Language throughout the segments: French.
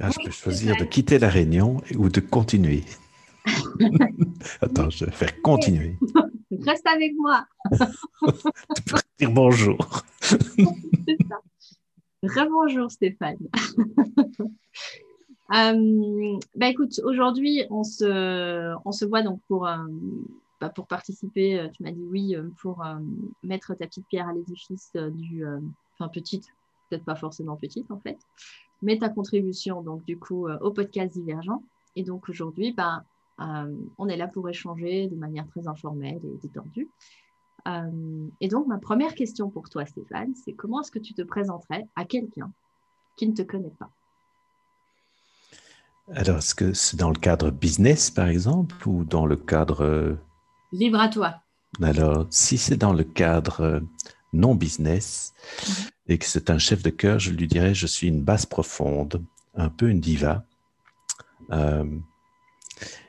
Ah, je peux choisir de quitter la réunion ou de continuer. Attends, je vais faire continuer. Reste avec moi. tu peux dire bonjour. Rebonjour Stéphane. Euh, bah écoute, aujourd'hui, on se, on se voit donc pour, euh, bah, pour participer. Euh, tu m'as dit oui pour mettre ta petite pierre à l'édifice du. Enfin, petite, peut-être pas forcément petite en fait, mais ta contribution donc du coup au podcast Divergent. Et donc aujourd'hui, bah, on est là pour échanger de manière très informelle et détendue. et donc, ma première question pour toi, Stéphane, c'est comment est-ce que tu te présenterais à quelqu'un qui ne te connaît pas? Alors, est-ce que c'est dans le cadre business, par exemple, ou dans le cadre... Euh, Libre à toi. Alors, si c'est dans le cadre euh, non business mhm. Et que c'est un chef de cœur, je lui dirais, je suis une basse profonde, un peu une diva. Euh,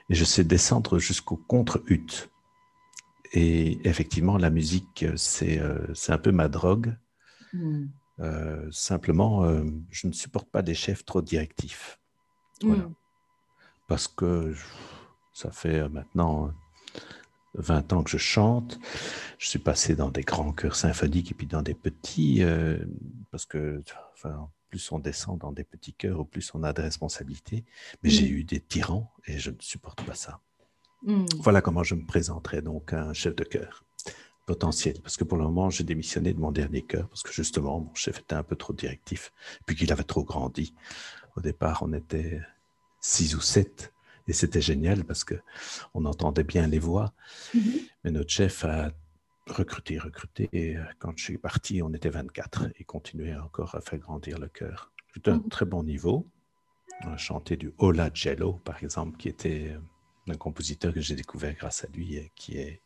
et je sais descendre jusqu'au contre-ut. Et effectivement, la musique, c'est un peu ma drogue. Hmm. simplement, je ne supporte pas des chefs trop directifs. Hmm. Parce que ça fait maintenant 20 ans que je chante. Je suis passé dans des grands chœurs symphoniques et puis dans des petits, euh, parce que enfin, plus on descend dans des petits chœurs, plus on a de responsabilités. Mais j'ai hmm. eu des tyrans et je ne supporte pas ça. Hmm. Voilà comment je me présenterai donc un chef de chœur potentiel. Parce que pour le moment, j'ai démissionné de mon dernier chœur parce que justement, mon chef était un peu trop directif, puis qu'il avait trop grandi. Au départ, on était six ou sept, et c'était génial parce que on entendait bien les voix. Mm-hmm. Mais notre chef a recruté, recruté, et euh, quand je suis parti, on était 24 et continuait encore à faire grandir le chœur. C'était un mm-hmm. très bon niveau. On a chanté du Ola Jello, par exemple, qui était euh, un compositeur que j'ai découvert grâce à lui, et qui est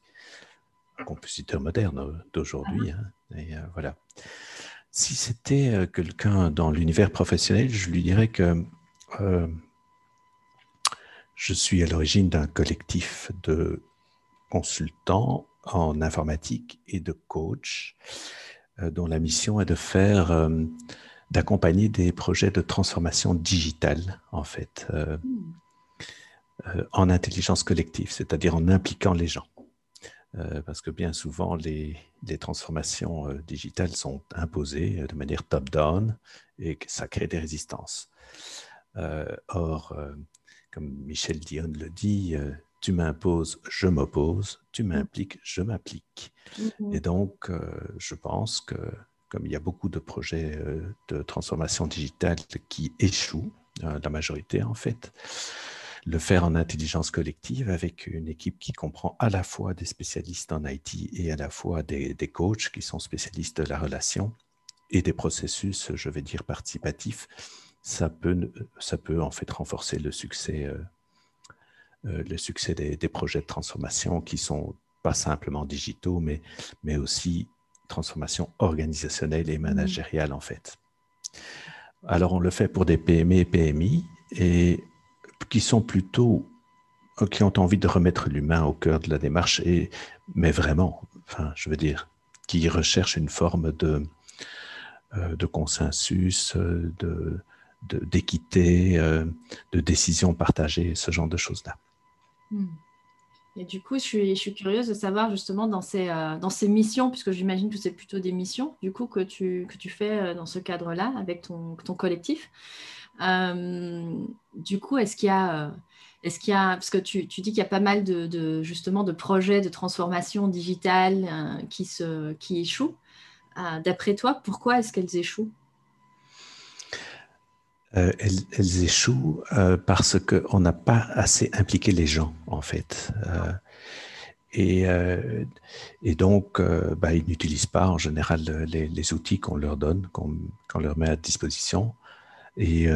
un compositeur moderne d'aujourd'hui. Ah. Hein. Et euh, voilà. Si c'était quelqu'un dans l'univers professionnel, je lui dirais que je suis à l'origine d'un collectif de consultants en informatique et de coachs euh, dont la mission est de faire, euh, d'accompagner des projets de transformation digitale, en fait, euh, en intelligence collective, c'est-à-dire en impliquant les gens. parce que bien souvent, les, les transformations digitales sont imposées de manière top-down et ça crée des résistances. or, comme Michel Dion le dit, euh, tu m'imposes, je m'oppose, tu m'impliques, je m'applique. Mm-hmm. Et donc, euh, je pense que comme il y a beaucoup de projets euh, de transformation digitale qui échouent, la majorité en fait, le faire en intelligence collective avec une équipe qui comprend à la fois des spécialistes en IT et à la fois des, des coachs qui sont spécialistes de la relation et des processus, je vais dire, participatifs, ça peut, ça peut en fait renforcer le succès, euh, euh, le succès des, projets de transformation qui sont pas simplement digitaux, mais, mais aussi transformation organisationnelle et managériale en fait. Alors on le fait pour des PME et PMI et qui sont plutôt qui ont envie de remettre l'humain au cœur de la démarche et mais vraiment, enfin je veux dire, qui recherchent une forme de euh, de consensus, de, d'équité, euh, de, décision partagée, ce genre de choses-là. Hmm. Et du coup, je suis, je suis, curieuse de savoir justement dans ces, euh, dans ces missions, puisque j'imagine que c'est plutôt des missions, du coup, que tu, que tu fais euh, dans ce cadre-là avec ton, ton collectif. du coup, est-ce qu'il y a... Est-ce qu'il y a, parce que tu, tu dis qu'il y a pas mal de, de, justement de projets de transformation digitale qui, se, qui échouent. D'après toi, pourquoi est-ce qu'elles échouent? Euh, elles, échouent euh, parce qu'on n'a pas assez impliqué les gens, en fait. Euh, et, et, donc, bah, ils n'utilisent pas en général les, outils qu'on leur donne, qu'on leur met à disposition. Et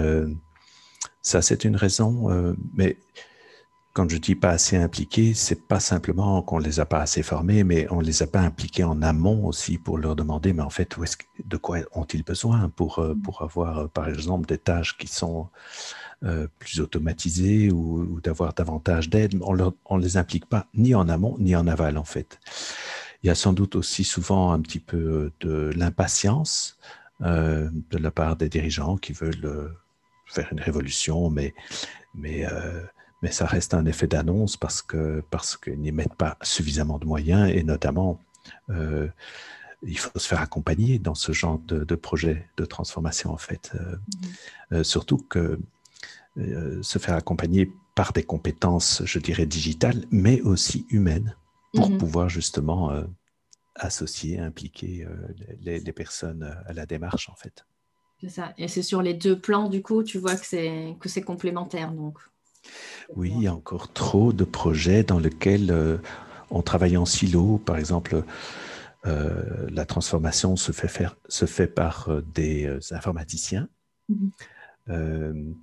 ça, c'est une raison. mais quand je dis pas assez impliqués, c'est pas simplement qu'on les a pas assez formés, mais on les a pas impliqués en amont aussi pour leur demander, mais en fait, où est de quoi ont-ils besoin pour, euh, pour avoir, euh, par exemple, des tâches qui sont euh, plus automatisées ou, d'avoir davantage d'aide? On ne les implique pas ni en amont ni en aval, en fait. Il y a sans doute aussi souvent un petit peu de l'impatience de la part des dirigeants qui veulent faire une révolution, mais, mais, mais ça reste un effet d'annonce parce qu'ils parce qu'ils n'y mettent pas suffisamment de moyens et notamment il faut se faire accompagner dans ce genre de, projet de transformation, en fait. Euh, mhm. euh, surtout que euh, se faire accompagner par des compétences, je dirais, digitales, mais aussi humaines, pour mhm. pouvoir justement associer, impliquer les, personnes à la démarche, en fait. C'est ça. Et c'est sur les deux plans, du coup, tu vois que c'est, que c'est complémentaire. Donc. Oui, il y a encore trop de projets dans lesquels on travaille en silo. Par exemple, euh, la transformation se fait, faire, se fait par euh, des euh, informaticiens. Mhm.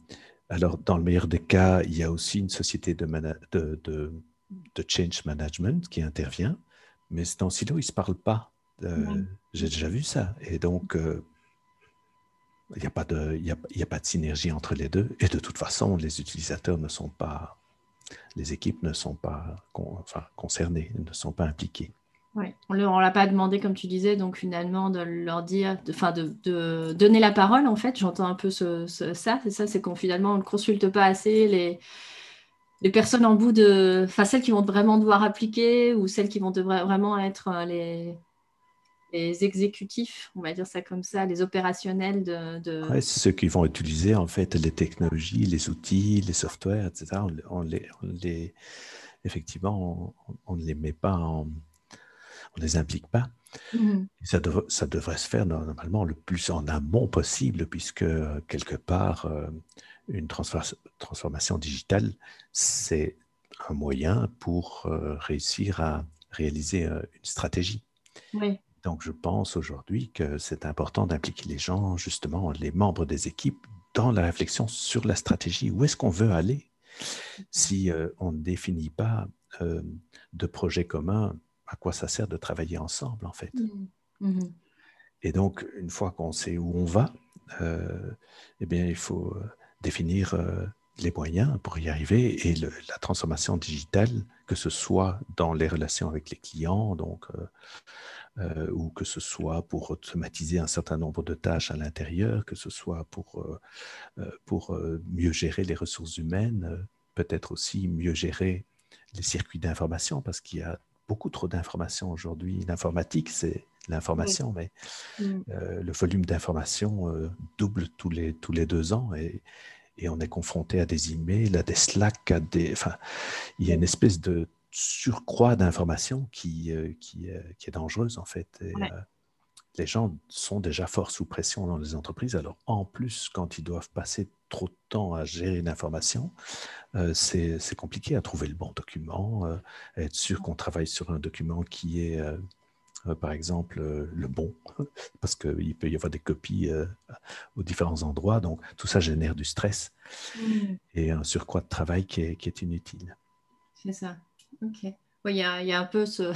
alors, dans le meilleur des cas, il y a aussi une société de, de, de, change management qui intervient, mais dans silo, ils ne se parlent pas. J'ai déjà vu ça. Et donc, il n'y a, pas de, y a, pas de synergie entre les deux. Et de toute façon, les utilisateurs ne sont pas, les équipes ne sont pas concernées, ne sont pas impliquées. Ouais. On ne l'a pas demandé, comme tu disais, donc finalement, de leur dire, enfin, de, donner la parole, en fait. J'entends un peu ça, c'est ça, c'est qu'on finalement, on ne consulte pas assez les, personnes en bout de. Enfin, celles qui vont vraiment devoir appliquer ou celles qui vont vraiment être euh, les, les exécutifs, on va dire ça comme ça, les opérationnels de. de... ceux qui vont utiliser, en fait, les technologies, les outils, les softwares, etc. On, les, les, effectivement, on ne les met pas en on ne les implique pas. Mhm. Ça, ça, devrait se faire normalement le plus en amont possible, puisque euh, quelque part, euh, une transformation digitale, c'est un moyen pour euh, réussir à réaliser une stratégie. Donc, je pense aujourd'hui que c'est important d'impliquer les gens, justement, les membres des équipes, dans la réflexion sur la stratégie. Où est-ce qu'on veut aller si on ne définit pas de projet commun à quoi ça sert de travailler ensemble, en fait? Mmh. Mmh. Et donc, une fois qu'on sait où on va, euh, eh bien, il faut euh, définir euh, les moyens pour y arriver et la transformation digitale, que ce soit dans les relations avec les clients, donc, ou que ce soit pour automatiser un certain nombre de tâches à l'intérieur, que ce soit pour, pour mieux gérer les ressources humaines, peut-être aussi mieux gérer les circuits d'information, parce qu'il y a beaucoup trop d'informations aujourd'hui. L'informatique, c'est l'information, mais euh, le volume d'informations euh, double tous les, tous les deux ans et, et, on est confronté à des emails, à des Slack, à des. Enfin, il y a une espèce de surcroît d'informations qui, euh, qui, qui, est dangereuse, en fait. les gens sont déjà fort sous pression dans les entreprises. Alors, en plus, quand ils doivent passer trop de temps à gérer l'information, euh, c'est compliqué à trouver le bon document, euh, être sûr qu'on travaille sur un document qui est, euh, par exemple, le bon, parce qu'il peut y avoir des copies aux différents endroits. Donc, tout ça génère du stress mmh. et un surcroît de travail qui est, qui est inutile. C'est ça. OK. Il y, a, un peu ce,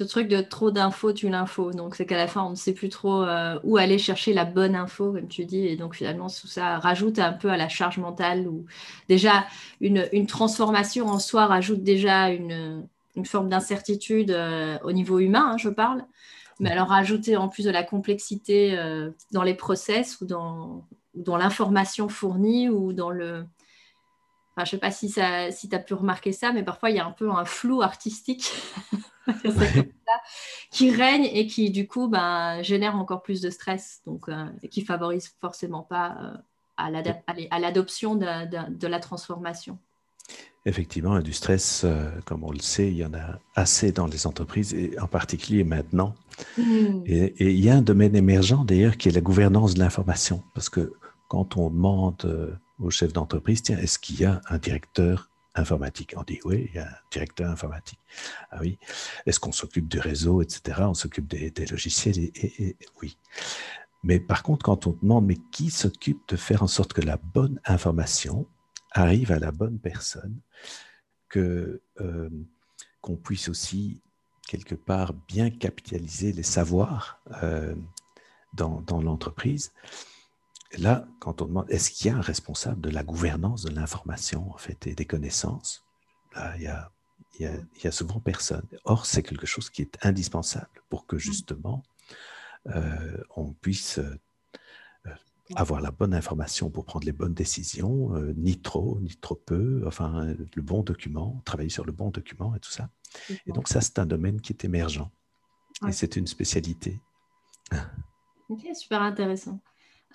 truc de trop d'infos tu l'info. Donc, c'est qu'à la fin, on ne sait plus trop euh, où aller chercher la bonne info, comme tu dis. Et donc, finalement, tout ça rajoute un peu à la charge mentale. Ou déjà, une, transformation en soi rajoute déjà une, forme d'incertitude euh, au niveau humain, hein, je parle. Mais alors, rajouter en plus de la complexité euh, dans les process ou dans l'information fournie ou dans le, je ne sais pas si, si tu as pu remarquer ça, mais parfois il y a un peu un flou artistique qui règne et qui du coup ben, génère encore plus de stress, donc euh, et qui favorise forcément pas euh, à l'adoption de, la transformation. Effectivement, du stress, euh, comme on le sait, il y en a assez dans les entreprises, et en particulier maintenant. Mmh. Et, et, il y a un domaine émergent d'ailleurs qui est la gouvernance de l'information, parce que quand on demande au chef d'entreprise, tiens, est-ce qu'il y a un directeur informatique? On dit oui, il y a un directeur informatique. Ah oui. Est-ce qu'on s'occupe du réseau, etc. On s'occupe des, logiciels et, oui. Mais par contre, quand on demande, mais qui s'occupe de faire en sorte que la bonne information arrive à la bonne personne, que euh, qu'on puisse aussi quelque part bien capitaliser les savoirs euh, dans, dans l'entreprise, là, quand on demande, est-ce qu'il y a un responsable de la gouvernance de l'information, en fait, et des connaissances? Là, il y a, il y a, souvent personne. Or, c'est quelque chose qui est indispensable pour que justement, euh, on puisse avoir la bonne information pour prendre les bonnes décisions, euh, ni trop, ni trop peu, enfin, le bon document, travailler sur le bon document et tout ça. Et donc, ça, c'est un domaine qui est émergent. Et c'est une spécialité. Ok, super intéressant.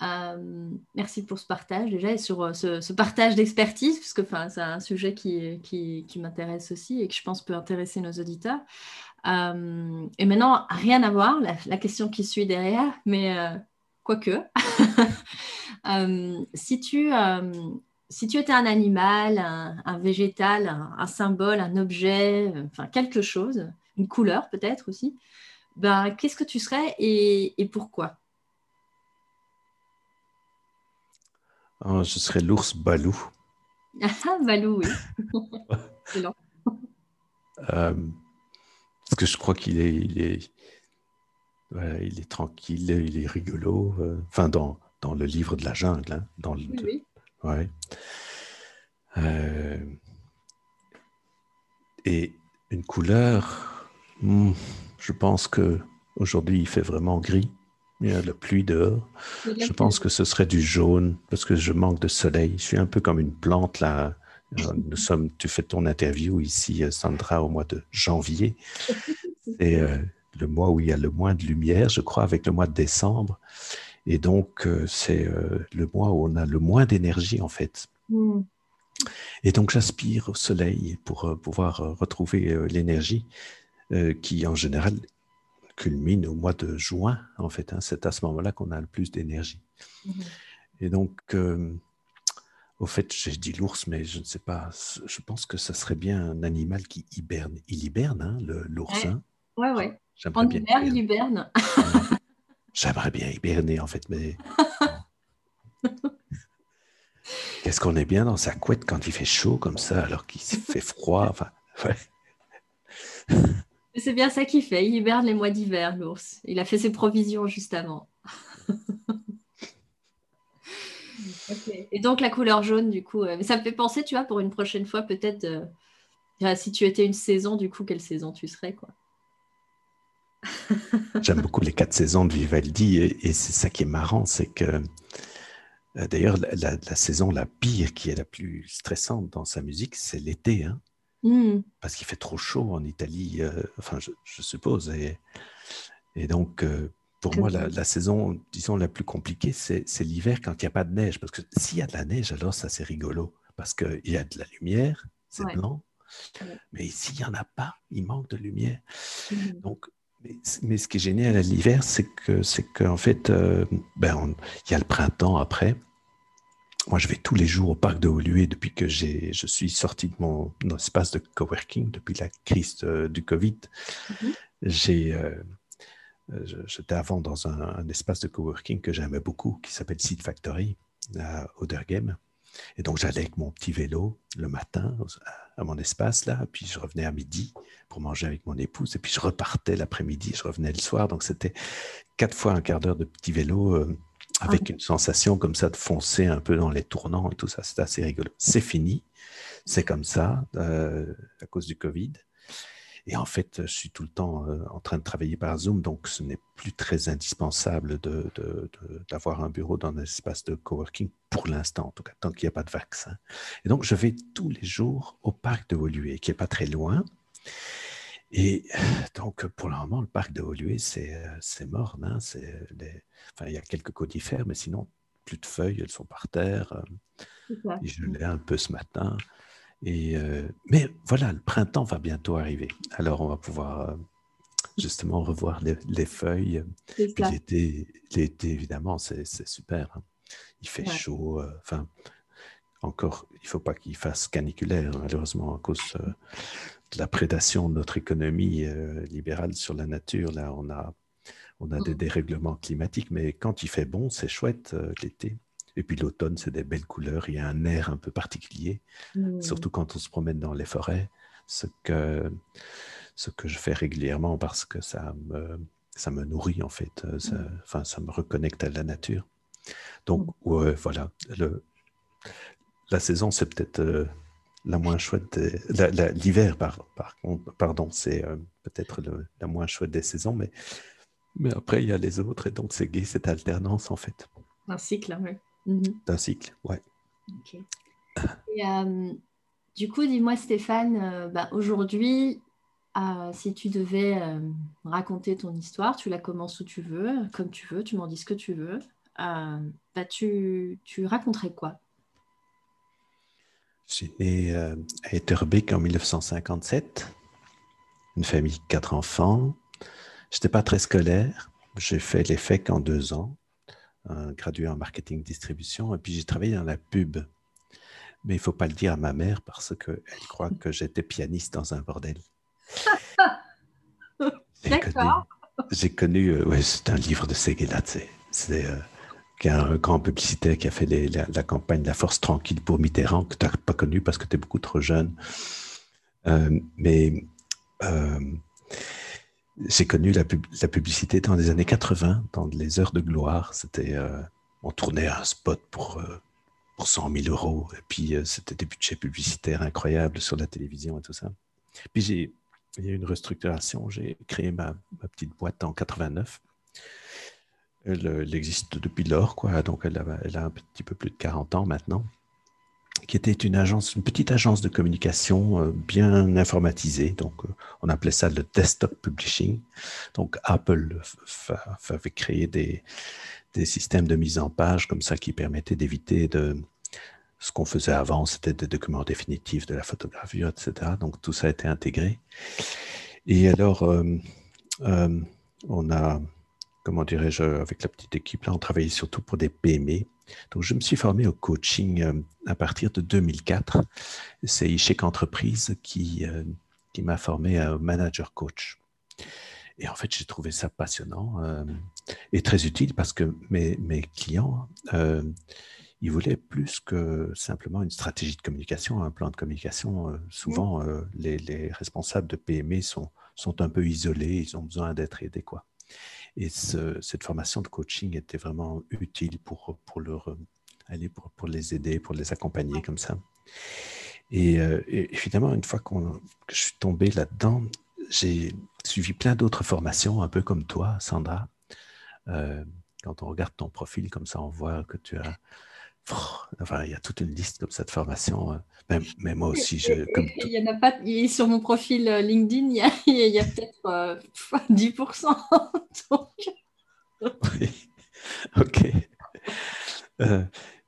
Euh, merci pour ce partage déjà et sur euh, ce, partage d'expertise, puisque c'est un sujet qui, qui, qui m'intéresse aussi et que je pense peut intéresser nos auditeurs. Euh, et maintenant, rien à voir, la, question qui suit derrière, mais quoique, si, tu, si tu étais un animal, un, végétal, un, symbole, un objet, enfin quelque chose, une couleur peut-être aussi, ben, qu'est-ce que tu serais et, et pourquoi? Oh, je serais l'ours Balou. Ah, Balou, oui. Euh, parce que je crois qu'il est, il est, il est tranquille, il est rigolo. Euh, enfin, dans, dans le livre de la jungle, hein, dans le, oui, Ouais. Euh, et une couleur, hmm, je pense que aujourd'hui il fait vraiment gris. Il y a la pluie dehors. Je pense que ce serait du jaune parce que je manque de soleil. Je suis un peu comme une plante là. Euh, nous sommes, tu fais ton interview ici, Sandra, au mois de janvier. Euh, le mois où il y a le moins de lumière, je crois, avec le mois de décembre. Et donc, c'est le mois où on a le moins d'énergie, en fait. Hmm. Et donc, j'aspire au soleil pour pouvoir retrouver l'énergie qui, en général, culmine au mois de juin, en fait. Hein. C'est à ce moment-là qu'on a le plus d'énergie. Mhm. Et donc, euh, au fait, j'ai dit l'ours, mais je ne sais pas. Je pense que ça serait bien un animal qui hiberne. Il hiberne, hein, l'oursin. Ouais, ouais. ouais. En hiver, il hiberne. J'aimerais bien hiberner, en fait, mais. Qu'est-ce qu'on est bien dans sa couette quand il fait chaud comme ça, alors qu'il fait froid. Enfin, ouais. C'est bien ça qu'il fait. Il hiberne les mois d'hiver, l'ours. Il a fait ses provisions juste avant. Et donc la couleur jaune, du coup, euh, ça me fait penser, tu vois, pour une prochaine fois, peut-être, euh, si tu étais une saison, du coup, quelle saison tu serais, quoi. J'aime beaucoup les quatre saisons de Vivaldi et, c'est ça qui est marrant, c'est que euh, d'ailleurs la, saison la pire, qui est la plus stressante dans sa musique, c'est l'été. Hein. Hmm. Parce qu'il fait trop chaud en Italie, euh, enfin, je, suppose. Et, et donc, euh, pour moi, la, saison, disons, la plus compliquée, c'est l'hiver quand il n'y a pas de neige. Parce que s'il y a de la neige, alors ça, c'est rigolo. Parce qu'il y a de la lumière, c'est blanc. Mais ici, il n'y en a pas. Il manque de lumière. Hmm. Donc, mais, ce qui est génial à l'hiver, c'est que, c'est qu'en fait, euh, ben, il y a le printemps après. Moi, je vais tous les jours au parc de Woluwe depuis que je suis sorti de mon, espace de coworking, depuis la crise euh, du Covid. Mhm. J'ai, euh, j'étais avant dans un, espace de coworking que j'aimais beaucoup, qui s'appelle Seed Factory, à Odergem. Et donc, j'allais avec mon petit vélo le matin à mon espace, là, puis je revenais à midi pour manger avec mon épouse, et puis je repartais l'après-midi, je revenais le soir. Donc, c'était quatre fois un quart d'heure de petit vélo. Euh, avec une sensation comme ça de foncer un peu dans les tournants et tout ça. C'est assez rigolo. C'est fini, c'est comme ça euh, à cause du Covid. Et en fait, je suis tout le temps euh, en train de travailler par Zoom, donc ce n'est plus très indispensable d'avoir un bureau dans un espace de coworking pour l'instant, en tout cas, tant qu'il n'y a pas de vaccin. Et donc, je vais tous les jours au parc de Woluwe, qui n'est pas très loin. Et donc, pour le moment, le parc de Woluwe, c'est mort. Hein, les... enfin, il y a quelques conifères, mais sinon, plus de feuilles, elles sont par terre. je l'ai un peu ce matin. Et, euh, mais voilà, le printemps va bientôt arriver. Alors, on va pouvoir euh, justement revoir les, feuilles. l'été, l'été, évidemment, c'est super. Hein. Il fait chaud. Euh, enfin, encore, il ne faut pas qu'il fasse caniculaire, malheureusement, à cause de la prédation de notre économie libérale sur la nature. Là, on a, on a des mmh. dérèglements climatiques, mais quand il fait bon, c'est chouette l'été. Et puis l'automne, c'est des belles couleurs, il y a un air un peu particulier, mmh. surtout quand on se promène dans les forêts, ce que, ce que je fais régulièrement parce que ça me, ça me nourrit en fait, euh, ça, mmh. enfin, ça me reconnecte à la nature. Donc, mmh. ouais, voilà, le, la saison, c'est peut-être euh, la moins chouette, l'hiver, par, par, pardon, c'est euh, peut-être la moins chouette des saisons, mais, mais après, il y a les autres, et donc c'est gai cette alternance en fait. Un cycle, oui. Mhm. Un cycle, ouais. Ok. Et, du coup, dis-moi Stéphane, bah, aujourd'hui, si tu devais raconter ton histoire, tu la commences où tu veux, comme tu veux, tu m'en dis ce que tu veux, bah, tu, tu raconterais quoi? Suis né à Etterbeek en 1957, une famille de quatre enfants. Je n'étais pas très scolaire. J'ai fait l'EFEC en deux ans, gradué en marketing distribution, et puis j'ai travaillé dans la pub. Mais il ne faut pas le dire à ma mère parce qu'elle croit que j'étais pianiste dans un bordel. D'accord. J'ai connu, euh, ouais, c'est un livre de Seguela, c'est euh, un grand publicitaire qui a fait la, campagne La Force Tranquille pour Mitterrand, que tu n'as pas connu parce que tu es beaucoup trop jeune. Euh, mais j'ai connu la, publicité dans les années 80, dans les heures de gloire. C'était, on tournait un spot pour, pour 100 000 euros, et puis c'était des budgets publicitaires incroyables sur la télévision et tout ça. Puis j'ai il y a eu une restructuration. J'ai créé ma, petite boîte en 89. Elle, existe depuis lors, quoi. Donc, elle a, un petit peu plus de 40 ans maintenant. Qui était une agence, une petite agence de communication euh, bien informatisée. Donc, euh, on appelait ça le desktop publishing. Donc, Apple avait créé des, des systèmes de mise en page comme ça qui permettaient d'éviter de, ce qu'on faisait avant, c'était des documents définitifs de la photographie, etc. Donc tout ça a été intégré. Et alors, euh, on a, comment dirais-je, avec la petite équipe, là, on travaillait surtout pour des PME. Donc je me suis formé au coaching euh, à partir de 2004. C'est Ishek Entreprise qui, qui m'a formé à manager coach. Et en fait, j'ai trouvé ça passionnant et très utile parce que mes, mes clients il voulait plus que simplement une stratégie de communication, un plan de communication. Euh, souvent, euh, les, responsables de PME sont, sont un peu isolés, ils ont besoin d'être aidés. Quoi. Et cette formation de coaching était vraiment utile pour, pour, leur, euh, aller pour, pour les aider, pour les accompagner comme ça. Et, évidemment, une fois que je suis tombé là-dedans, j'ai suivi plein d'autres formations, un peu comme toi, Sandra. quand on regarde ton profil comme ça, on voit que tu as Enfin, il y a toute une liste comme ça de formations. Hein. Mais, moi aussi, je, comme il y en a pas. sur mon profil euh, LinkedIn, il y a, peut-être 10%. Euh, oui. Ok. Euh,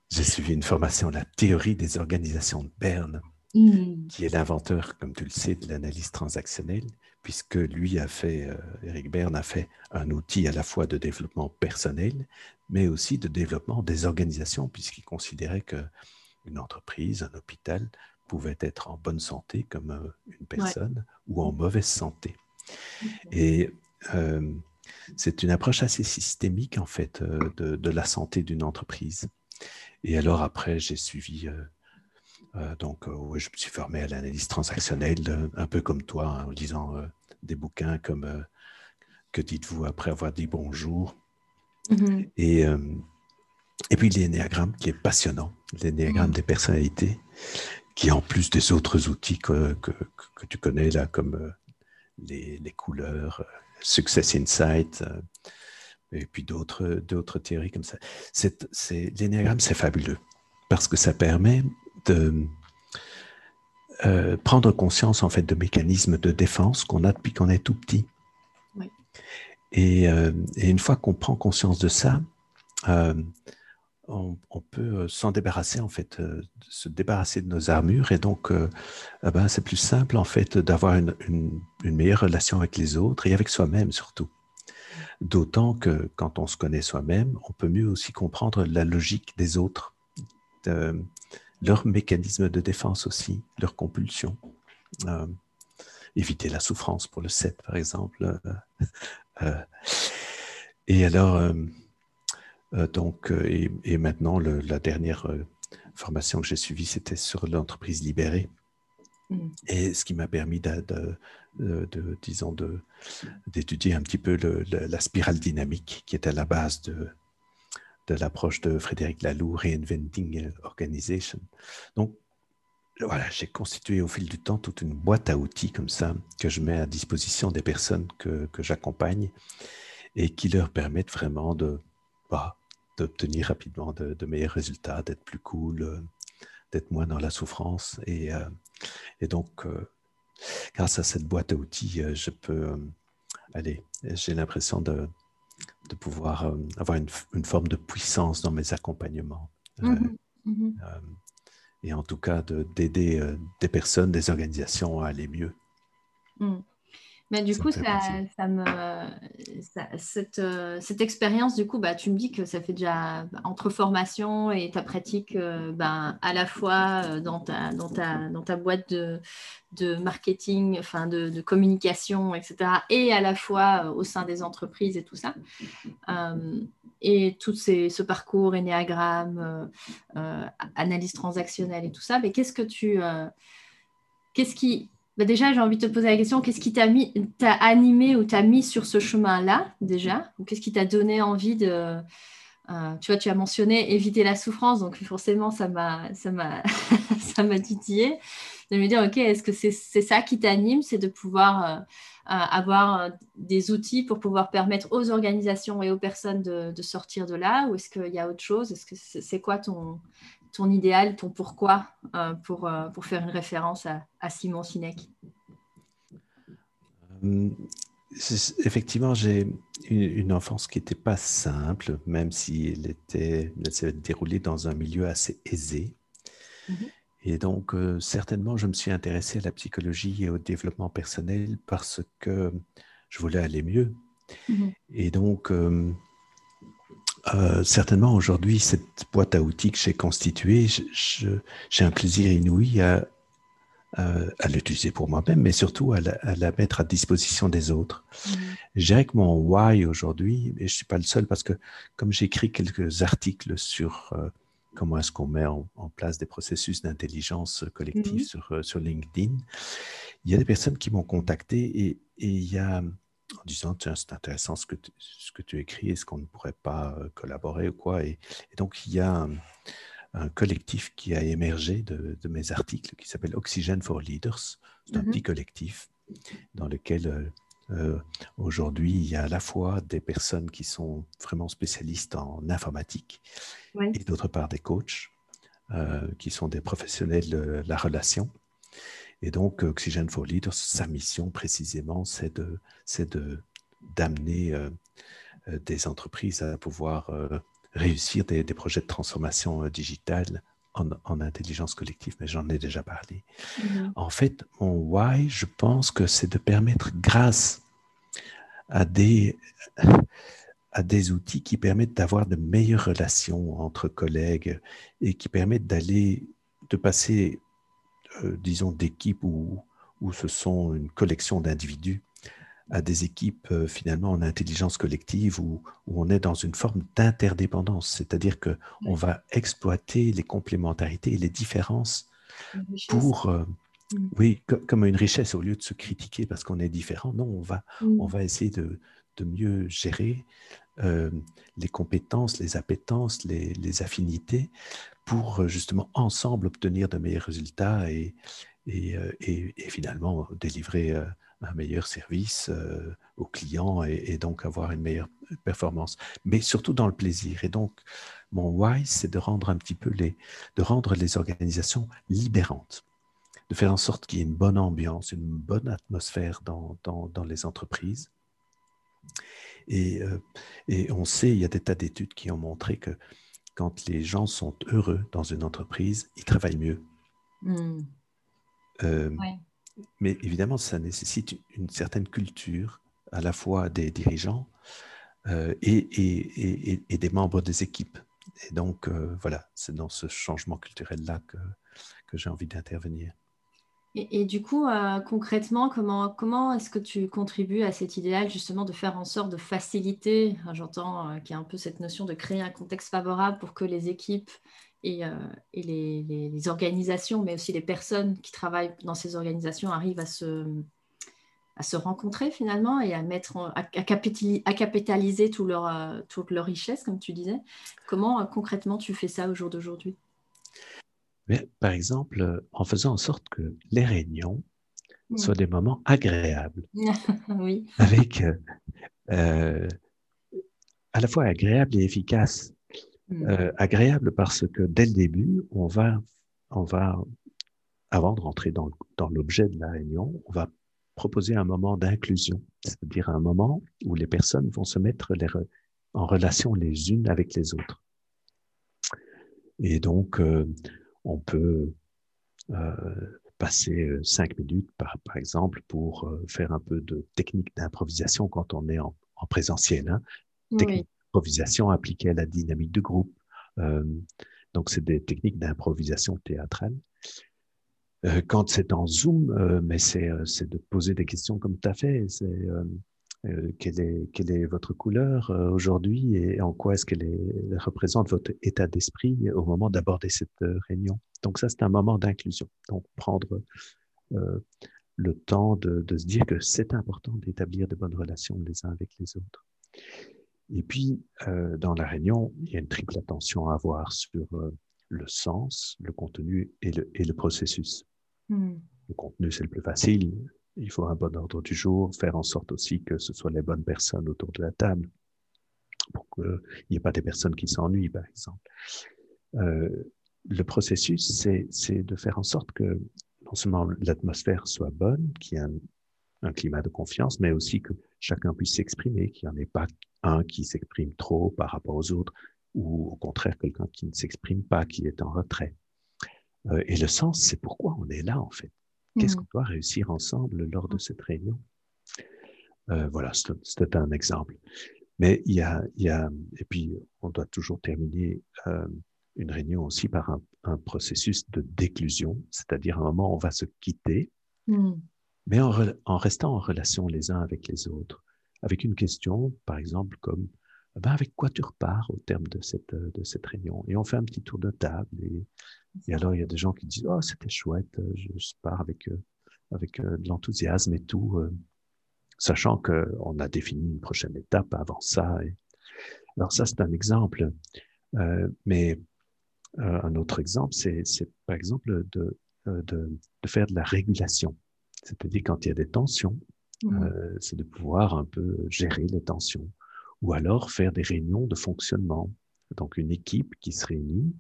j'ai suivi une formation, la théorie des organisations de Berne, hmm. qui est l'inventeur, comme tu le sais, de l'analyse transactionnelle, puisque lui a fait, Eric Berne a fait un outil à la fois de développement personnel, mais aussi de développement des organisations, puisqu'il considérait qu'une entreprise, un hôpital, pouvait être en bonne santé comme euh, une personne ou en mauvaise santé. Et euh, c'est une approche assez systémique, en fait, euh, de, la santé d'une entreprise. Et alors, après, j'ai suivi, donc, je me suis formé à l'analyse transactionnelle, un peu comme toi, hein, en lisant des bouquins comme Que dites-vous après avoir dit bonjour? Mm-hmm. Et, euh, et puis l'énéagramme qui est passionnant, l'énéagramme mm-hmm. des personnalités, qui en plus des autres outils que, que, que tu connais là, comme euh, les, les, couleurs, euh, Success Insight, et puis d'autres, d'autres théories comme ça. C'est, c'est, l'énéagramme, c'est fabuleux parce que ça permet de prendre conscience en fait de mécanismes de défense qu'on a depuis qu'on est tout petit euh, et, une fois qu'on prend conscience de ça, euh, on, peut euh, s'en débarrasser, en fait, se débarrasser de nos armures. Et donc, ah ben, c'est plus simple, en fait, d'avoir une, meilleure relation avec les autres et avec soi-même surtout. D'autant que quand on se connaît soi-même, on peut mieux aussi comprendre la logique des autres, de, leurs mécanismes de défense aussi, leurs compulsions. éviter la souffrance pour le 7, par exemple. Euh, et alors, euh, euh, donc, et, maintenant, la dernière formation que j'ai suivie, c'était sur l'entreprise libérée. Mm. Et ce qui m'a permis de, de, disons, d'étudier un petit peu la spirale dynamique qui est à la base de, de l'approche de Frédéric Laloux, Reinventing Organization. Donc, voilà, j'ai constitué au fil du temps toute une boîte à outils comme ça que je mets à disposition des personnes que, que j'accompagne et qui leur permettent vraiment de, bah, d'obtenir rapidement de, meilleurs résultats, d'être plus cool, d'être moins dans la souffrance. Et, et donc, grâce à cette boîte à outils, je peux aller, j'ai l'impression de, de pouvoir avoir une, une, forme de puissance dans mes accompagnements. Mmh mmh et en tout cas d'aider des personnes, des organisations à aller mieux. Mmh. Mais du coup, ça, ça me, cette, euh, cette expérience, du coup, bah, tu me dis que ça fait déjà bah, entre formation et ta pratique, euh, bah, à la fois euh, dans, ta, dans, ta, dans ta boîte de, de marketing, enfin de, de, communication, etc., et à la fois au sein des entreprises et tout ça. et tout ces, ce parcours, énéagramme, analyse transactionnelle et tout ça. Mais qu'est-ce que tu. qu'est-ce qui bah, déjà, j'ai envie de te poser la question, qu'est-ce qui t'a animé ou t'a mis sur ce chemin-là déjà? Ou qu'est-ce qui t'a donné envie de... Euh, tu vois, tu as mentionné éviter la souffrance, donc forcément, ça m'a, ça m'a, ça m'a titillé de me dire, ok, est-ce que c'est, ça qui t'anime, c'est de pouvoir euh, euh, avoir des outils pour pouvoir permettre aux organisations et aux personnes de, de sortir de là, ou est-ce qu'il y a autre chose? Est-ce que c'est quoi ton, ton idéal, ton pourquoi euh, pour, euh, pour faire une référence à, Simon Sinek? Euh, Effectivement, j'ai une, enfance qui n'était pas simple, même si elle, était, s'est déroulée dans un milieu assez aisé. Mhm. Et donc, certainement, je me suis intéressé à la psychologie et au développement personnel parce que je voulais aller mieux. Mhm. Et donc, euh, certainement, aujourd'hui, cette boîte à outils que j'ai constituée, j'ai un plaisir inouï à, à, l'utiliser pour moi-même, mais surtout à la, mettre à disposition des autres. Mmh. Je dirais que mon why aujourd'hui, et je ne suis pas le seul parce que comme j'écris quelques articles sur euh, comment est-ce qu'on met en, place des processus d'intelligence collective mmh. sur, euh, sur LinkedIn, il y a des personnes qui m'ont contacté et, et il y a en disant tiens c'est intéressant ce que tu, ce que tu écris est-ce qu'on ne pourrait pas euh, collaborer ou quoi? Et, donc il y a un, collectif qui a émergé de, mes articles qui s'appelle Oxygen for Leaders. C'est un mmh petit collectif dans lequel euh, euh, aujourd'hui il y a à la fois des personnes qui sont vraiment spécialistes en informatique et d'autre part des coachs qui sont des professionnels de la relation et donc, Oxygen for Leaders, sa mission précisément, c'est de, de, d'amener euh, euh, des entreprises à pouvoir euh, réussir des, des, projets de transformation digitale en, en, intelligence collective, mais j'en ai déjà parlé. Mm-hmm. En fait, mon why, je pense que c'est de permettre, grâce à des, à des outils qui permettent d'avoir de meilleures relations entre collègues et qui permettent d'aller, de passer euh, disons, d'équipes où, où ce sont une collection d'individus à des équipes euh, finalement en intelligence collective où, où, on est dans une forme d'interdépendance, c'est-à-dire que on va exploiter les complémentarités et les différences pour, euh, mm. oui, comme une richesse au lieu de se critiquer parce qu'on est différent. Non, on va, mm. on va essayer de, de mieux gérer les compétences, les appétences, les, les, affinités pour euh, justement ensemble obtenir de meilleurs résultats et, et, euh, et, finalement délivrer euh, un meilleur service aux clients et, donc avoir une meilleure performance, mais surtout dans le plaisir. Et donc, mon why, c'est de rendre un petit peu les, de rendre les organisations libérantes, de faire en sorte qu'il y ait une bonne ambiance, une bonne atmosphère dans, dans, dans les entreprises. Et, et, on sait, il y a des tas d'études qui ont montré que quand les gens sont heureux dans une entreprise, ils travaillent mieux. Hmm. Euh, mais évidemment, ça nécessite une certaine culture à la fois des dirigeants euh, et, et, des membres des équipes. Et donc, euh, voilà, c'est dans ce changement culturel-là que, que j'ai envie d'intervenir. Et, du coup, euh, concrètement, comment, comment est-ce que tu contribues à cet idéal justement de faire en sorte de faciliter, j'entends euh, qu'il y a un peu cette notion de créer un contexte favorable pour que les équipes et, euh, les, organisations, mais aussi les personnes qui travaillent dans ces organisations arrivent à se, à se rencontrer finalement et à, mettre à, capitaliser, à capitaliser tout leur, toute leur richesse, comme tu disais. Comment concrètement tu fais ça au jour d'aujourd'hui? Mais, par exemple, en faisant en sorte que les réunions mmh. soient des moments agréables. oui. Avec euh, euh, à la fois agréables et efficaces. hmm. agréable parce que dès le début, on va, on va avant de rentrer dans, dans l'objet de la réunion, on va proposer un moment d'inclusion, c'est-à-dire un moment où les personnes vont se mettre en relation les unes avec les autres. Et donc, euh, on peut euh, passer euh, cinq minutes, par, par exemple, pour faire un peu de technique d'improvisation quand on est en, présentiel. Hein. Technique d'improvisation appliquée à la dynamique de groupe. donc, c'est des techniques d'improvisation théâtrale. Euh, quand c'est en Zoom, euh, mais euh, c'est de poser des questions comme tu as fait. C'est quelle, est, quelle est votre couleur aujourd'hui et en quoi est-ce qu'elle représente votre état d'esprit au moment d'aborder cette réunion? Donc ça, c'est un moment d'inclusion. Donc prendre le temps de, de, se dire que c'est important d'établir de bonnes relations les uns avec les autres. Et puis, dans la réunion, il y a une triple attention à avoir sur le sens, le contenu et le, et le processus. Hmm. Le contenu, c'est le plus facile. Il faut un bon ordre du jour, faire en sorte aussi que ce soit les bonnes personnes autour de la table, pour qu'il n'y ait pas des personnes qui s'ennuient, par exemple. Euh, le processus, c'est de faire en sorte que non seulement l'atmosphère soit bonne, qu'il y ait un, climat de confiance, mais aussi que chacun puisse s'exprimer, qu'il n'y en ait pas un qui s'exprime trop par rapport aux autres, ou au contraire quelqu'un qui ne s'exprime pas, qui est en retrait. Euh, et le sens, c'est pourquoi on est là, en fait. Qu'est-ce mmh. qu'on doit réussir ensemble lors de mmh. cette réunion? Euh, Voilà, c'était un exemple. Mais il y, a, il y a, et puis on doit toujours terminer euh, une réunion aussi par un, un processus de déclusion, c'est-à-dire un moment où on va se quitter, mmh. mais en, en, restant en relation les uns avec les autres, avec une question, par exemple, comme ben avec quoi tu repars au terme de cette, euh, de cette réunion? Et on fait un petit tour de table. Et, et alors, il y a des gens qui disent Oh, c'était chouette, euh, je, je, pars avec, euh, avec de l'enthousiasme et tout, sachant qu'on a défini une prochaine étape avant ça. Et... Alors, ça, c'est un exemple. Euh, mais un autre exemple, c'est par exemple de, de, de, faire de la régulation. C'est-à-dire quand il y a des tensions, mmh. c'est de pouvoir un peu gérer les tensions ou alors faire des réunions de fonctionnement. Donc une équipe qui se réunit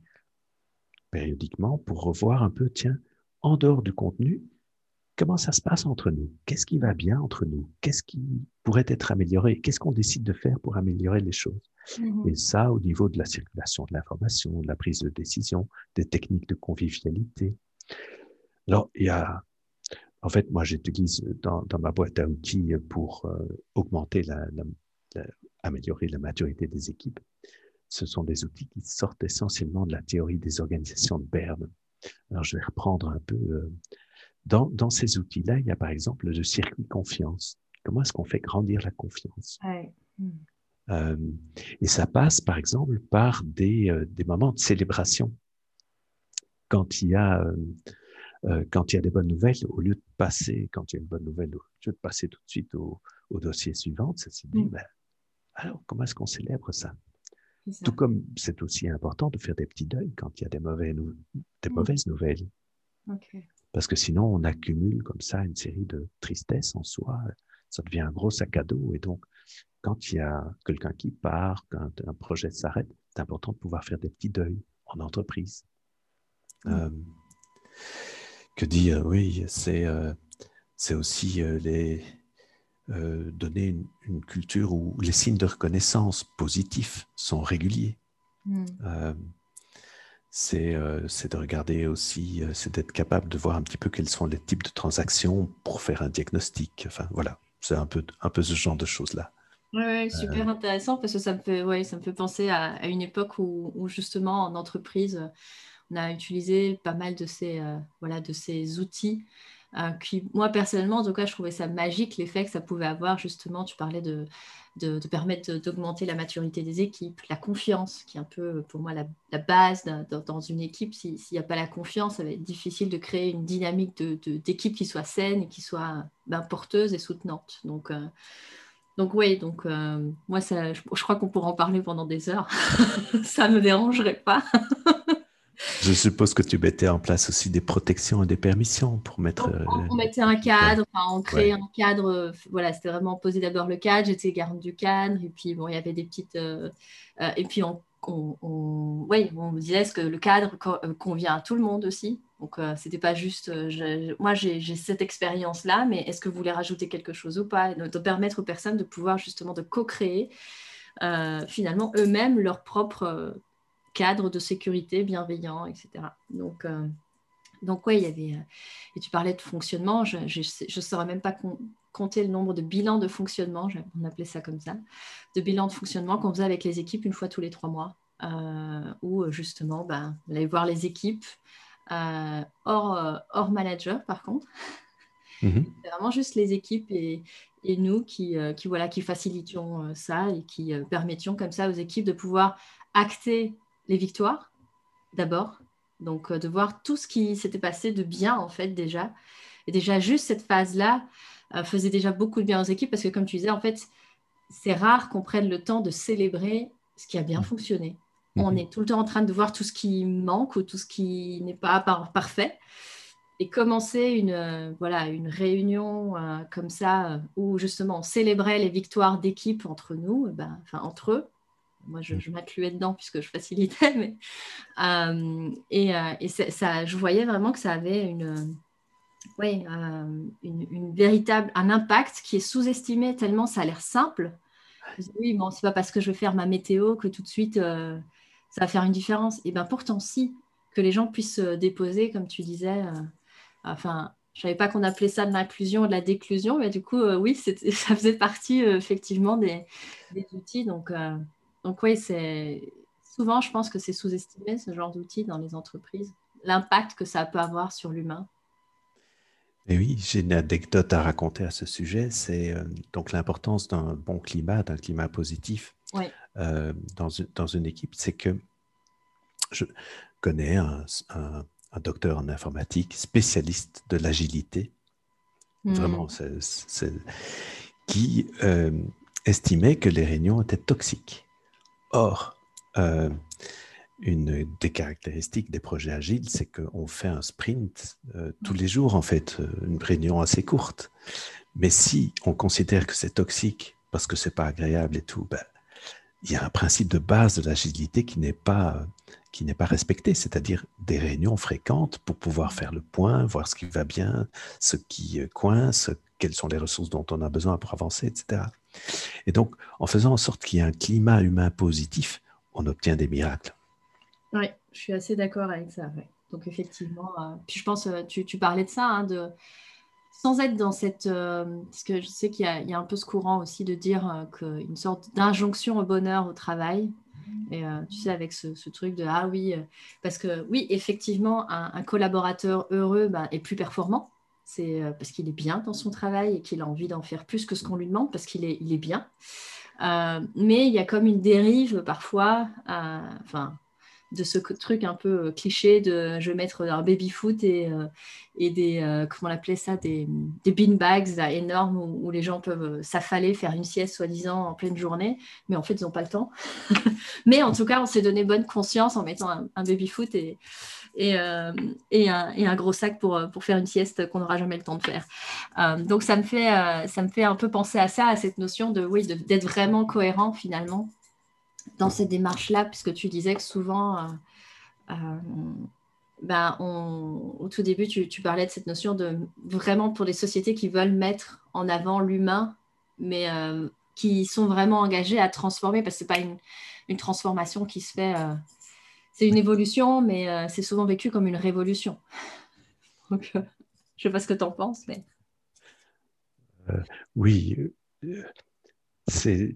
périodiquement pour revoir un peu, tiens, en dehors du contenu, comment ça se passe entre nous? Qu'est-ce qui va bien entre nous? Qu'est-ce qui pourrait être amélioré? Qu'est-ce qu'on décide de faire pour améliorer les choses? Mmh Et ça, au niveau de la circulation de l'information, de la prise de décision, des techniques de convivialité. Alors, il y a, en fait, moi, j'utilise dans, dans, ma boîte à outils pour euh, augmenter la, la, améliorer la maturité des équipes. Ce sont des outils qui sortent essentiellement de la théorie des organisations de Berne. Alors, je vais reprendre un peu. Euh, dans, dans ces outils-là, il y a par exemple le circuit confiance. Comment est-ce qu'on fait grandir la confiance? Euh, Et ça passe, par exemple, par des, euh, des moments de célébration. Quand il y a quand il y a des bonnes nouvelles, au lieu de passer, quand il y a une bonne nouvelle, au lieu de passer tout de suite au, au dossier suivant, ça se dit, hmm. ben, alors, comment est-ce qu'on célèbre ça, Tout comme c'est aussi important de faire des petits deuils quand il y a des, mauvais des mmh. mauvaises nouvelles. Parce que sinon, on accumule comme ça une série de tristesses en soi. Ça devient un gros sac à dos. Et donc, quand il y a quelqu'un qui part, quand un projet s'arrête, c'est important de pouvoir faire des petits deuils en entreprise. Mmh. Euh, que dire Oui, c'est euh, aussi euh, les, euh, donner une, culture où les signes de reconnaissance positifs sont réguliers. Euh, euh, c'est de regarder aussi, c'est d'être capable de voir un petit peu quels sont les types de transactions pour faire un diagnostic. Enfin, voilà, c'est un peu, un peu ce genre de choses-là. Oui, super intéressant parce que ça me fait, ouais, ça me fait penser à, une époque où, où, justement en entreprise, on a utilisé pas mal de ces, voilà, de ces outils euh, moi, personnellement, en tout cas, je trouvais ça magique, l'effet que ça pouvait avoir, justement, tu parlais de, de, permettre d'augmenter la maturité des équipes, la confiance, qui est un peu, pour moi, la, base dans une équipe. S'il n'y a pas la confiance, ça va être difficile de créer une dynamique d'équipe qui soit saine et qui soit ben, porteuse et soutenante. Donc, euh, donc oui, donc euh, moi, je, je crois qu'on pourrait en parler pendant des heures. ça ne me dérangerait pas. Je suppose que tu mettais en place aussi des protections et des permissions pour mettre. On, euh, mettait un cadre, enfin, on créait un cadre. Euh, voilà, c'était vraiment poser d'abord le cadre. J'étais garde du cadre, et puis bon, il y avait des petites. Euh, et puis on on, on disait ce que le cadre convient à tout le monde aussi? Donc, c'était pas juste, moi j'ai cette expérience-là, mais est-ce que vous voulez rajouter quelque chose ou pas? De, permettre aux personnes de pouvoir justement de co-créer finalement eux-mêmes leur propre cadre de sécurité bienveillant, etc. Donc, donc oui, il y avait. et tu parlais de fonctionnement, je ne saurais même pas compter le nombre de bilans de fonctionnement, on appelait ça comme ça, de bilans de fonctionnement qu'on faisait avec les équipes une fois tous les trois mois, euh, où justement, ben, on allait voir les équipes euh, hors, euh, hors manager par contre. Mhm. C'est vraiment juste les équipes et, et nous qui, qui, voilà, qui facilitions ça et qui permettions comme ça aux équipes de pouvoir acter les victoires d'abord. Donc, de voir tout ce qui s'était passé de bien, en fait, déjà. Et déjà, juste cette phase-là, euh, faisait déjà beaucoup de bien aux équipes parce que, comme tu disais, en fait, c'est rare qu'on prenne le temps de célébrer ce qui a bien mmh. fonctionné. Mmh. On est tout le temps en train de voir tout ce qui manque ou tout ce qui n'est pas parfait. Et commencer une, euh, voilà, une réunion euh, comme ça, où justement on célébrait les victoires d'équipe entre nous, ben, enfin entre eux, moi je, mmh. je m'incluais dedans puisque je facilitais, mais, et, et ça, je voyais vraiment que ça avait une, euh, une, véritable, un impact qui est sous-estimé tellement ça a l'air simple. Oui, bon, c'est pas parce que je vais faire ma météo que tout de suite euh, ça va faire une différence. Et bien pourtant, si, que les gens puissent se déposer, comme tu disais. Euh, enfin, je savais pas qu'on appelait ça de l'inclusion ou de la déclusion, mais du coup, oui, ça faisait partie effectivement des, des, outils. Donc, donc oui, c'est souvent, je pense que c'est sous-estimé ce genre d'outils dans les entreprises, l'impact que ça peut avoir sur l'humain oui, j'ai une anecdote à raconter à ce sujet. C'est euh, donc l'importance d'un bon climat, d'un climat positif euh, dans, dans, une équipe. C'est que je connais un, un, docteur en informatique, spécialiste de l'agilité, vraiment, hmm. c'est, qui euh, estimait que les réunions étaient toxiques. Or, une des caractéristiques des projets agiles, c'est qu'on fait un sprint euh, tous les jours, en fait, euh, une réunion assez courte. Mais si on considère que c'est toxique parce que c'est pas agréable et tout, ben, il y a un principe de base de l'agilité qui n'est pas qui n'est pas respecté, c'est-à-dire des réunions fréquentes pour pouvoir faire le point, voir ce qui va bien, ce qui euh, coince, quelles sont les ressources dont on a besoin pour avancer, etc. Et donc, en faisant en sorte qu'il y ait un climat humain positif, on obtient des miracles. Oui, je suis assez d'accord avec ça. Donc effectivement, euh, puis je pense, euh, tu, tu, parlais de ça, hein, de, sans être dans cette... Euh, parce que je sais qu'il y, a un peu ce courant aussi de dire qu'une sorte d'injonction au bonheur au travail. Et tu sais, avec ce, truc de, ah oui, parce que oui, effectivement, un, collaborateur heureux ben, est plus performant. C'est parce qu'il est bien dans son travail et qu'il a envie d'en faire plus que ce qu'on lui demande parce qu'il est, il est bien. mais il y a comme une dérive parfois, enfin, de ce truc un peu euh, cliché de je vais mettre un baby foot et, euh, et des euh, comment on appelait ça des, des bean bags énormes où, les gens peuvent s'affaler faire une sieste soi-disant en pleine journée mais en fait ils n'ont pas le temps mais en tout cas on s'est donné bonne conscience en mettant un, baby foot et et, et, un, gros sac pour, pour faire une sieste qu'on n'aura jamais le temps de faire. donc ça me, fait, ça me fait un peu penser à ça, à cette notion de d'être vraiment cohérent finalement dans ces démarches-là, puisque tu disais que souvent, euh, euh, ben, au tout début, tu, parlais de cette notion de vraiment pour des sociétés qui veulent mettre en avant l'humain, mais euh, qui sont vraiment engagées à transformer, parce que ce n'est pas une, transformation qui se fait. C'est une évolution, mais c'est souvent vécu comme une révolution. Donc, je ne sais pas ce que tu en penses, mais. oui, c'est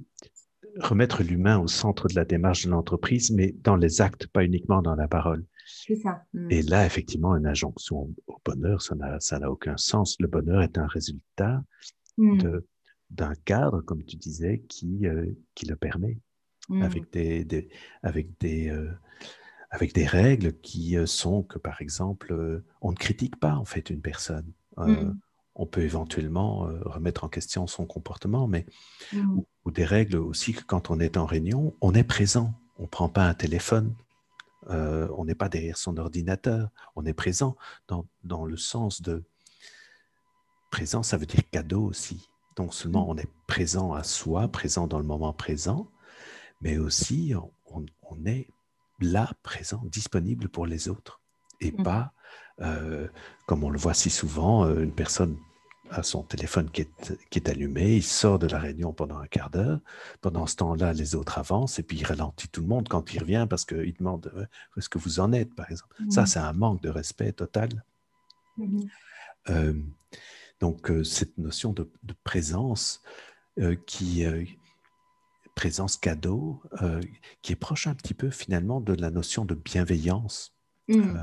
remettre l'humain au centre de la démarche de l'entreprise, mais dans les actes, pas uniquement dans la parole. C'est ça. Mm. Et là, effectivement, une injonction au bonheur, ça n'a aucun sens. Le bonheur est un résultat mm. d'un cadre, comme tu disais, qui, euh, qui le permet, mm. avec, des, avec, des, euh, avec des règles qui euh, sont que, par exemple, on ne critique pas en fait une personne on peut éventuellement euh, remettre en question son comportement, mais mmh. ou, des règles aussi que quand on est en réunion, on est présent, on ne prend pas un téléphone, euh, on n'est pas derrière son ordinateur, on est présent dans, le sens de présent, ça veut dire cadeau aussi. Donc seulement mmh. on est présent à soi, présent dans le moment présent, mais aussi on, on est là, présent, disponible pour les autres et mm. pas, euh, comme on le voit si souvent, euh, une personne a son téléphone qui est, qui est, allumé, il sort de la réunion pendant un quart d'heure. Pendant ce temps-là, les autres avancent et puis il ralentit tout le monde quand il revient parce qu'il demande où est-ce que vous en êtes, par exemple. Ça, mm. c'est un manque de respect total. Euh, donc, cette notion de, de présence qui, présence cadeau, qui est proche un petit peu finalement de la notion de bienveillance. Mmh.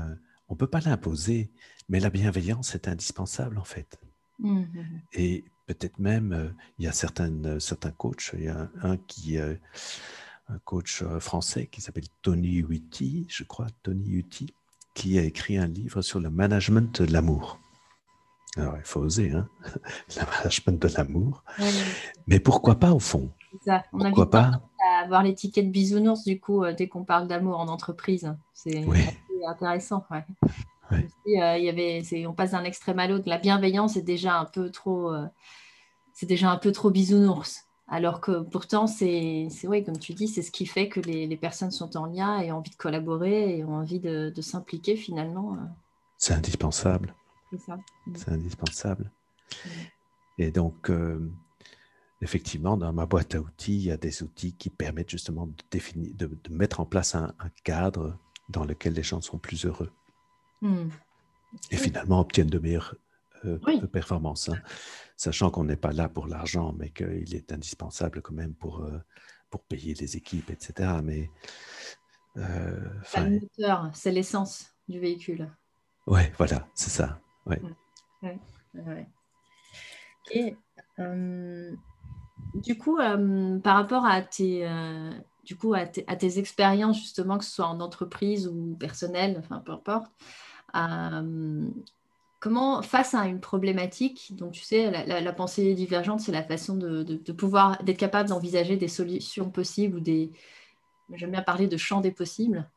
on ne peut pas l'imposer, mais la bienveillance est indispensable en fait. Mmh, mmh, Et peut-être même, il y a certaines, certains coachs, il y a un, qui, un coach français qui s'appelle Tony Uti, je crois, Tony Uti, qui a écrit un livre sur le management de l'amour. Alors, il faut oser, hein le management de l'amour. Mais pourquoi pas au fond? Ça. On pourquoi pas à avoir l'étiquette bisounours, du coup, euh, dès qu'on parle d'amour en entreprise. C'est intéressant. Ouais. Euh, il y avait, on passe d'un extrême à l'autre. La bienveillance est déjà un peu trop, euh, c'est déjà un peu trop bisounours. Alors que pourtant, c'est, ouais, comme tu dis, c'est ce qui fait que les, personnes sont en lien et ont envie de collaborer et ont envie de, s'impliquer finalement. C'est indispensable. C'est indispensable. Et donc, effectivement, dans ma boîte à outils, il y a des outils qui permettent justement de, définir, de, mettre en place un, cadre dans lequel les gens sont plus heureux. Hmm. Et finalement obtiennent de meilleures euh, performances. Hein. Sachant qu'on n'est pas là pour l'argent, mais qu'il est indispensable quand même pour, euh, pour payer les équipes, etc. Mais, euh, le moteur, c'est l'essence du véhicule. Oui, voilà, c'est ça. Ouais. Et euh, du coup, euh, par rapport à tes, euh, du coup, à, tes expériences, justement, que ce soit en entreprise ou personnel, enfin peu importe, euh, comment, face à une problématique, donc tu sais, la, pensée divergente, c'est la façon de, de pouvoir, d'être capable d'envisager des solutions possibles ou des. J'aime bien parler de champ des possibles.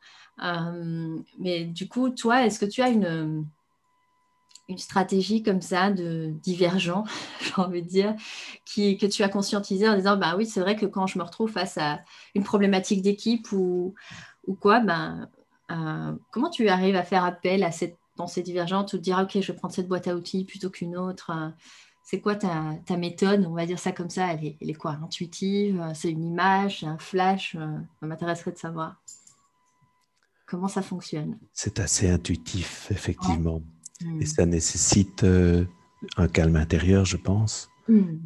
mais du coup, toi, est-ce que tu as une une stratégie comme ça de divergent, j'ai envie de dire, qui, que tu as conscientisé en disant bah oui, c'est vrai que quand je me retrouve face à une problématique d'équipe ou, ou quoi, ben, euh, comment tu arrives à faire appel à cette pensée divergente ou de dire ok, je vais prendre cette boîte à outils plutôt qu'une autre euh, C'est quoi ta, ta, méthode? On va dire ça comme ça, elle est, elle est quoi? Intuitive C'est une image C'est un flash euh, Ça m'intéresserait de savoir. Comment ça fonctionne? C'est assez intuitif, effectivement. Et hmm. ça nécessite euh, un calme intérieur, je pense, hmm.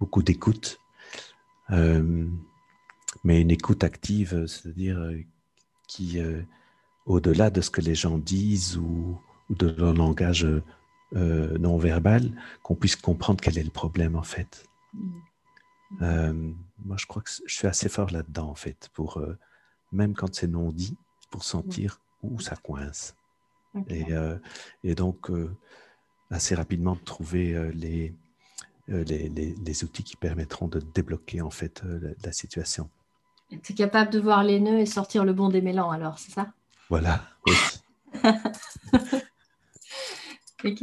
beaucoup d'écoute, euh, mais une écoute active, c'est-à-dire euh, qui, au-delà de ce que les gens disent ou, de leur langage non verbal, qu'on puisse comprendre quel est le problème en fait. Hmm. moi, je crois que je suis assez fort là-dedans en fait, pour même quand c'est non dit, pour sentir où ça coince. Euh, et, donc, euh, assez rapidement, trouver euh, les, les, les, outils qui permettront de débloquer en fait la, situation. Tu es capable de voir les nœuds et sortir le bon démêlant, alors, c'est ça? Voilà, oui. ok.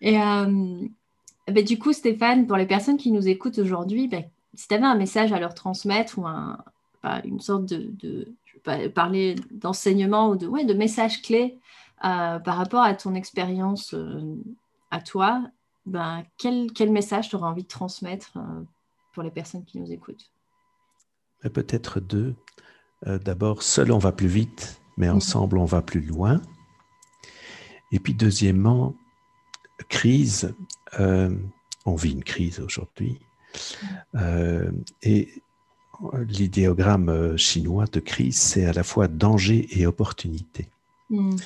Et ben, du coup, Stéphane, pour les personnes qui nous écoutent aujourd'hui, ben, si tu avais un message à leur transmettre ou un, une sorte de, de je vais parler d'enseignement ou de, ouais, de message clé euh, par rapport à ton expérience euh, à toi, ben, quel, quel message tu aurais envie de transmettre euh, pour les personnes qui nous écoutent? Peut-être deux. D'abord, seul on va plus vite, mais mhm. ensemble on va plus loin. Et puis deuxièmement, crise. on vit une crise aujourd'hui. et l'idéogramme chinois de crise, c'est à la fois danger et opportunité. Mhm.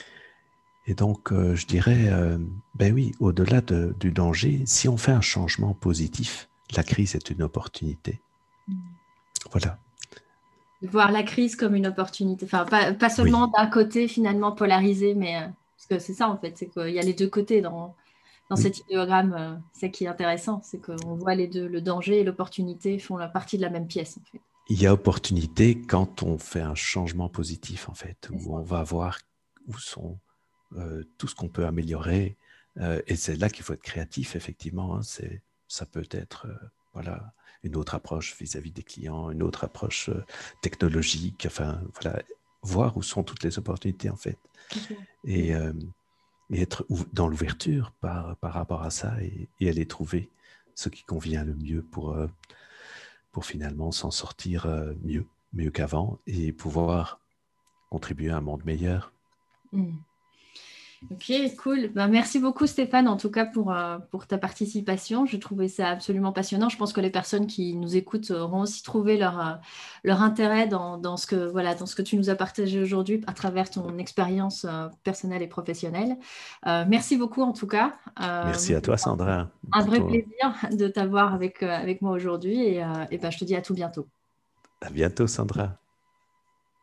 Et donc, euh, je dirais, euh, ben oui, au-delà du danger, si on fait un changement positif, la crise est une opportunité. Mm. Voilà. Voir la crise comme une opportunité. Enfin, pas, seulement d'un côté finalement polarisé, mais euh, parce que c'est ça en fait, c'est qu'il y a les deux côtés dans, dans cet idéogramme. c'est qui est intéressant, c'est qu'on voit les deux, le danger et l'opportunité font la partie de la même pièce en fait. Il y a opportunité quand on fait un changement positif en fait, où on va voir où sont euh, tout ce qu'on peut améliorer. Euh, et c'est là qu'il faut être créatif, effectivement. Hein, ça peut être, euh, voilà, une autre approche vis-à-vis des clients, une autre approche technologique, enfin, voilà, voir où sont toutes les opportunités en fait. Et, et, être dans l'ouverture par, par rapport à ça et, et, aller trouver ce qui convient le mieux pour, pour finalement s'en sortir mieux, mieux qu'avant et pouvoir contribuer à un monde meilleur. Mmh. Ok, cool. Ben, merci beaucoup Stéphane, en tout cas pour, euh, pour ta participation. Je trouvais ça absolument passionnant. Je pense que les personnes qui nous écoutent auront aussi trouvé leur, euh, leur intérêt dans, dans, ce que, voilà, dans ce que tu nous as partagé aujourd'hui à travers ton expérience euh, personnelle et professionnelle. merci beaucoup en tout cas. merci à toi Sandra. Un vrai plaisir de t'avoir avec, avec moi aujourd'hui et, et ben, je te dis à tout bientôt. À bientôt Sandra.